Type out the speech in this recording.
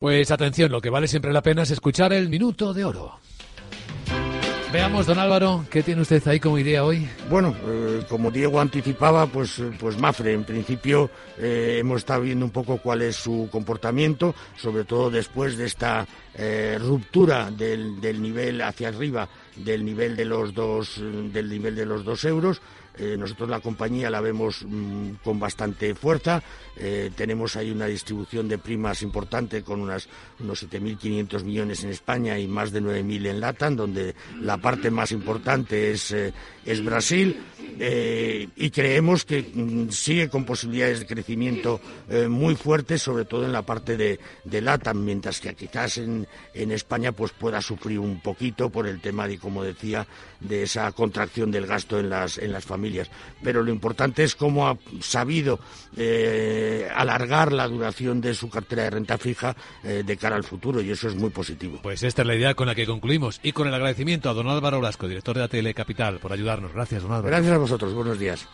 Pues atención, lo que vale siempre la pena es escuchar el minuto de oro. Veamos, don Álvaro, ¿qué tiene usted ahí como idea hoy? Bueno, eh, como Diego anticipaba, pues, eh, pues Mafre, en principio eh, hemos estado viendo un poco cuál es su comportamiento, sobre todo después de esta ruptura del, del, nivel hacia arriba, del nivel de los dos, del nivel de los dos euros. Eh, nosotros la compañía la vemos mm, con bastante fuerza. Eh, tenemos ahí una distribución de primas importante con unas, unos 7.500 millones en España y más de 9.000 en LATAM, donde la parte más importante es, eh, es Brasil. y creemos que mm, sigue con posibilidades de crecimiento muy fuertes, sobre todo en la parte de, de LATAM, mientras que quizás en, en España pues pueda sufrir un poquito por el tema de, como decía, de esa contracción del gasto en las, en las familias pero lo importante es cómo ha sabido eh, alargar la duración de su cartera de renta fija eh, de cara al futuro y eso es muy positivo. Pues esta es la idea con la que concluimos y con el agradecimiento a don Álvaro Blasco, director de ATL Capital, por ayudarnos. Gracias, don Álvaro. Gracias a vosotros. Buenos días.